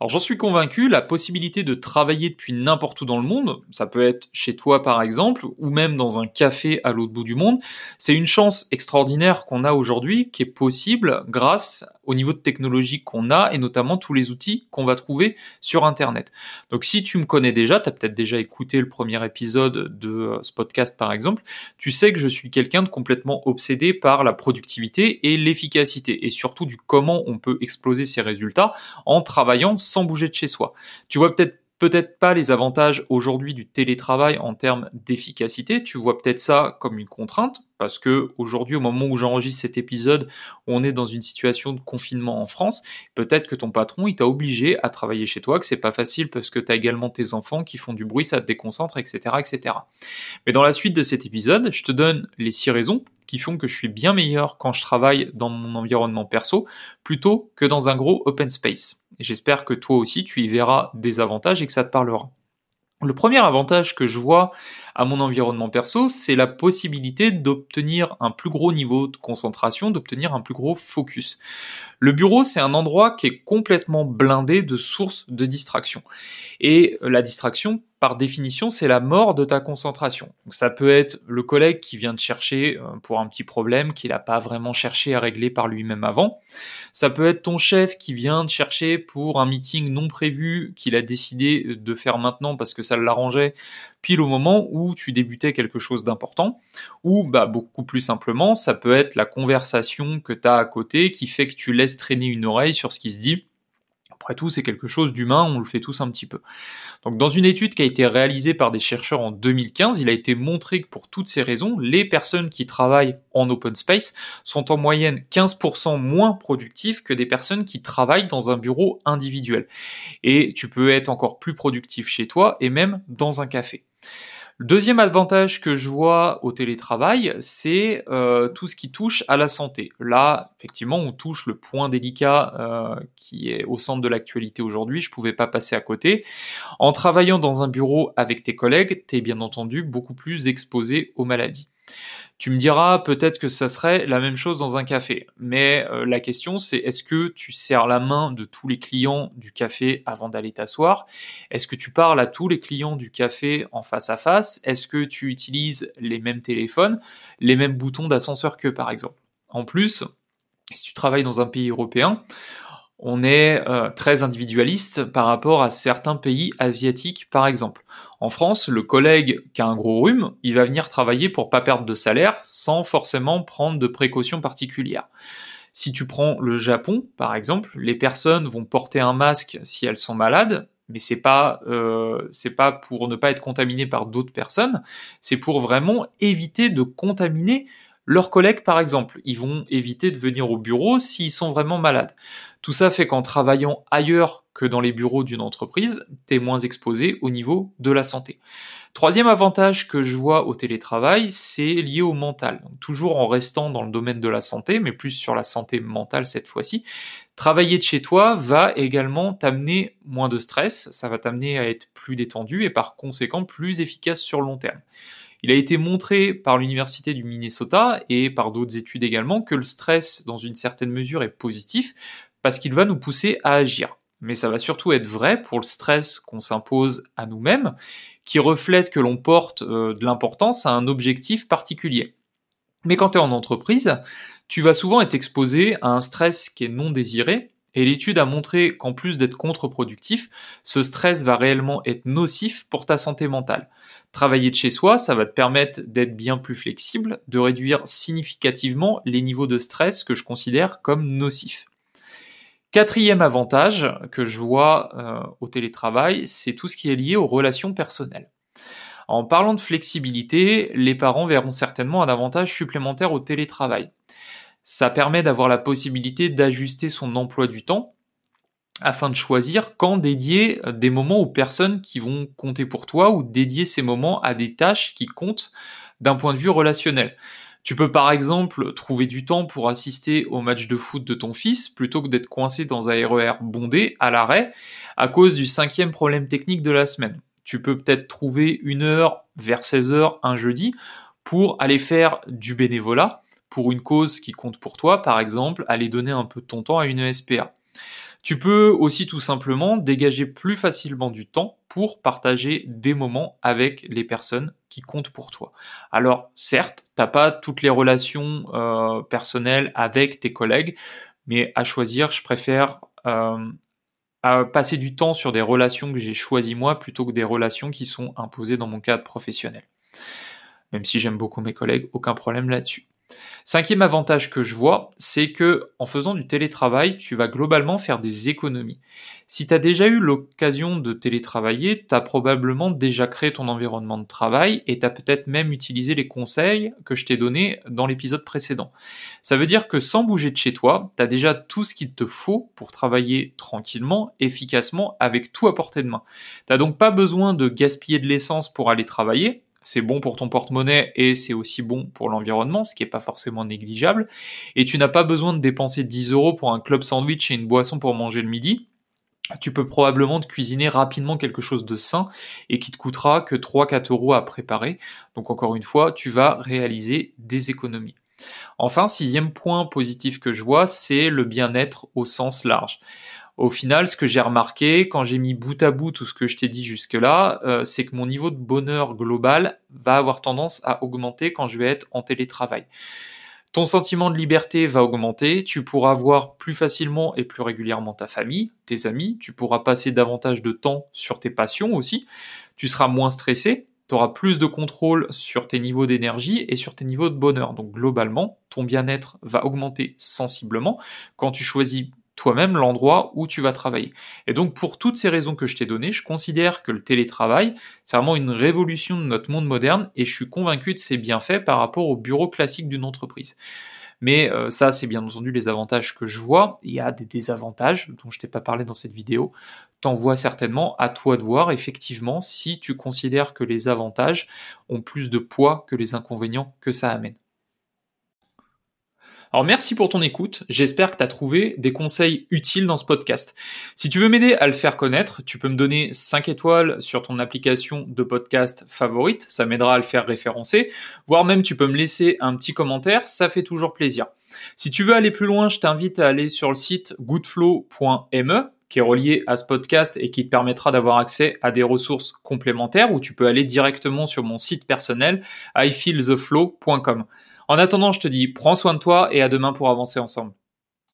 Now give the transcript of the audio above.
Alors j'en suis convaincu, la possibilité de travailler depuis n'importe où dans le monde, ça peut être chez toi par exemple, ou même dans un café à l'autre bout du monde, c'est une chance extraordinaire qu'on a aujourd'hui qui est possible grâce au niveau de technologie qu'on a et notamment tous les outils qu'on va trouver sur Internet. Donc si tu me connais déjà, tu as peut-être déjà écouté le premier épisode de euh, ce podcast par exemple, tu sais que je suis quelqu'un de complètement obsédé par la productivité et l'efficacité et surtout du comment on peut exploser ses résultats en travaillant sans bouger de chez soi. Tu vois peut-être peut-être pas les avantages aujourd'hui du télétravail en termes d'efficacité. Tu vois peut-être ça comme une contrainte parce que aujourd'hui, au moment où j'enregistre cet épisode, on est dans une situation de confinement en France. Peut-être que ton patron, il t'a obligé à travailler chez toi, que c'est pas facile parce que tu as également tes enfants qui font du bruit, ça te déconcentre, etc., etc. Mais dans la suite de cet épisode, je te donne les six raisons font que je suis bien meilleur quand je travaille dans mon environnement perso plutôt que dans un gros open space. J'espère que toi aussi tu y verras des avantages et que ça te parlera. Le premier avantage que je vois à mon environnement perso, c'est la possibilité d'obtenir un plus gros niveau de concentration, d'obtenir un plus gros focus. Le bureau, c'est un endroit qui est complètement blindé de sources de distraction. Et la distraction, par définition, c'est la mort de ta concentration. ça peut être le collègue qui vient te chercher euh, pour un petit problème qu'il n'a pas vraiment cherché à régler par lui-même avant. Ça peut être ton chef qui vient te chercher pour un meeting non prévu qu'il a décidé de faire maintenant parce que ça l'arrangeait pile au moment où tu débutais quelque chose d'important. Ou bah, beaucoup plus simplement, ça peut être la conversation que tu as à côté qui fait que tu laisses traîner une oreille sur ce qui se dit après tout, c'est quelque chose d'humain, on le fait tous un petit peu. Donc dans une étude qui a été réalisée par des chercheurs en 2015, il a été montré que pour toutes ces raisons, les personnes qui travaillent en open space sont en moyenne 15% moins productives que des personnes qui travaillent dans un bureau individuel. Et tu peux être encore plus productif chez toi et même dans un café. Le deuxième avantage que je vois au télétravail, c'est euh, tout ce qui touche à la santé. Là, effectivement, on touche le point délicat euh, qui est au centre de l'actualité aujourd'hui. Je ne pouvais pas passer à côté. En travaillant dans un bureau avec tes collègues, tu es bien entendu beaucoup plus exposé aux maladies. Tu me diras peut-être que ça serait la même chose dans un café, mais euh, la question c'est est-ce que tu serres la main de tous les clients du café avant d'aller t'asseoir? Est-ce que tu parles à tous les clients du café en face à face? Est-ce que tu utilises les mêmes téléphones, les mêmes boutons d'ascenseur que par exemple? En plus, si tu travailles dans un pays européen, on est euh, très individualiste par rapport à certains pays asiatiques, par exemple. En France, le collègue qui a un gros rhume, il va venir travailler pour pas perdre de salaire sans forcément prendre de précautions particulières. Si tu prends le Japon, par exemple, les personnes vont porter un masque si elles sont malades, mais c'est pas euh, pas pour ne pas être contaminées par d'autres personnes, c'est pour vraiment éviter de contaminer leurs collègues, par exemple. Ils vont éviter de venir au bureau s'ils sont vraiment malades. Tout ça fait qu'en travaillant ailleurs que dans les bureaux d'une entreprise, tu es moins exposé au niveau de la santé. Troisième avantage que je vois au télétravail, c'est lié au mental. toujours en restant dans le domaine de la santé, mais plus sur la santé mentale cette fois-ci. Travailler de chez toi va également t'amener moins de stress, ça va t'amener à être plus détendu et par conséquent plus efficace sur le long terme. Il a été montré par l'université du Minnesota et par d'autres études également que le stress, dans une certaine mesure, est positif parce qu'il va nous pousser à agir. Mais ça va surtout être vrai pour le stress qu'on s'impose à nous-mêmes, qui reflète que l'on porte euh, de l'importance à un objectif particulier. Mais quand tu es en entreprise, tu vas souvent être exposé à un stress qui est non désiré, et l'étude a montré qu'en plus d'être contre-productif, ce stress va réellement être nocif pour ta santé mentale. Travailler de chez soi, ça va te permettre d'être bien plus flexible, de réduire significativement les niveaux de stress que je considère comme nocifs. Quatrième avantage que je vois euh, au télétravail, c'est tout ce qui est lié aux relations personnelles. En parlant de flexibilité, les parents verront certainement un avantage supplémentaire au télétravail. Ça permet d'avoir la possibilité d'ajuster son emploi du temps afin de choisir quand dédier des moments aux personnes qui vont compter pour toi ou dédier ces moments à des tâches qui comptent d'un point de vue relationnel. Tu peux par exemple trouver du temps pour assister au match de foot de ton fils plutôt que d'être coincé dans un RER bondé à l'arrêt à cause du cinquième problème technique de la semaine. Tu peux peut-être trouver une heure vers 16 heures un jeudi pour aller faire du bénévolat pour une cause qui compte pour toi, par exemple, aller donner un peu de ton temps à une SPA. Tu peux aussi tout simplement dégager plus facilement du temps pour partager des moments avec les personnes qui comptent pour toi. Alors certes, t'as pas toutes les relations euh, personnelles avec tes collègues, mais à choisir, je préfère euh, passer du temps sur des relations que j'ai choisies moi plutôt que des relations qui sont imposées dans mon cadre professionnel. Même si j'aime beaucoup mes collègues, aucun problème là-dessus. Cinquième avantage que je vois, c'est que en faisant du télétravail, tu vas globalement faire des économies. Si tu as déjà eu l'occasion de télétravailler, tu as probablement déjà créé ton environnement de travail et tu as peut-être même utilisé les conseils que je t'ai donnés dans l'épisode précédent. Ça veut dire que sans bouger de chez toi, tu as déjà tout ce qu'il te faut pour travailler tranquillement, efficacement, avec tout à portée de main. Tu donc pas besoin de gaspiller de l'essence pour aller travailler, c'est bon pour ton porte-monnaie et c'est aussi bon pour l'environnement, ce qui n'est pas forcément négligeable. Et tu n'as pas besoin de dépenser 10 euros pour un club sandwich et une boisson pour manger le midi. Tu peux probablement te cuisiner rapidement quelque chose de sain et qui te coûtera que 3-4 euros à préparer. Donc encore une fois, tu vas réaliser des économies. Enfin, sixième point positif que je vois, c'est le bien-être au sens large. Au final, ce que j'ai remarqué quand j'ai mis bout à bout tout ce que je t'ai dit jusque-là, euh, c'est que mon niveau de bonheur global va avoir tendance à augmenter quand je vais être en télétravail. Ton sentiment de liberté va augmenter, tu pourras voir plus facilement et plus régulièrement ta famille, tes amis, tu pourras passer davantage de temps sur tes passions aussi, tu seras moins stressé, tu auras plus de contrôle sur tes niveaux d'énergie et sur tes niveaux de bonheur. Donc globalement, ton bien-être va augmenter sensiblement quand tu choisis toi-même l'endroit où tu vas travailler. Et donc pour toutes ces raisons que je t'ai données, je considère que le télétravail, c'est vraiment une révolution de notre monde moderne et je suis convaincu de ses bienfaits par rapport au bureau classique d'une entreprise. Mais euh, ça, c'est bien entendu les avantages que je vois. Il y a des désavantages dont je t'ai pas parlé dans cette vidéo. T'en vois certainement à toi de voir effectivement si tu considères que les avantages ont plus de poids que les inconvénients que ça amène. Alors merci pour ton écoute, j'espère que tu as trouvé des conseils utiles dans ce podcast. Si tu veux m'aider à le faire connaître, tu peux me donner 5 étoiles sur ton application de podcast favorite, ça m'aidera à le faire référencer, voire même tu peux me laisser un petit commentaire, ça fait toujours plaisir. Si tu veux aller plus loin, je t'invite à aller sur le site goodflow.me qui est relié à ce podcast et qui te permettra d'avoir accès à des ressources complémentaires où tu peux aller directement sur mon site personnel ifeeltheflow.com. En attendant, je te dis, prends soin de toi et à demain pour avancer ensemble.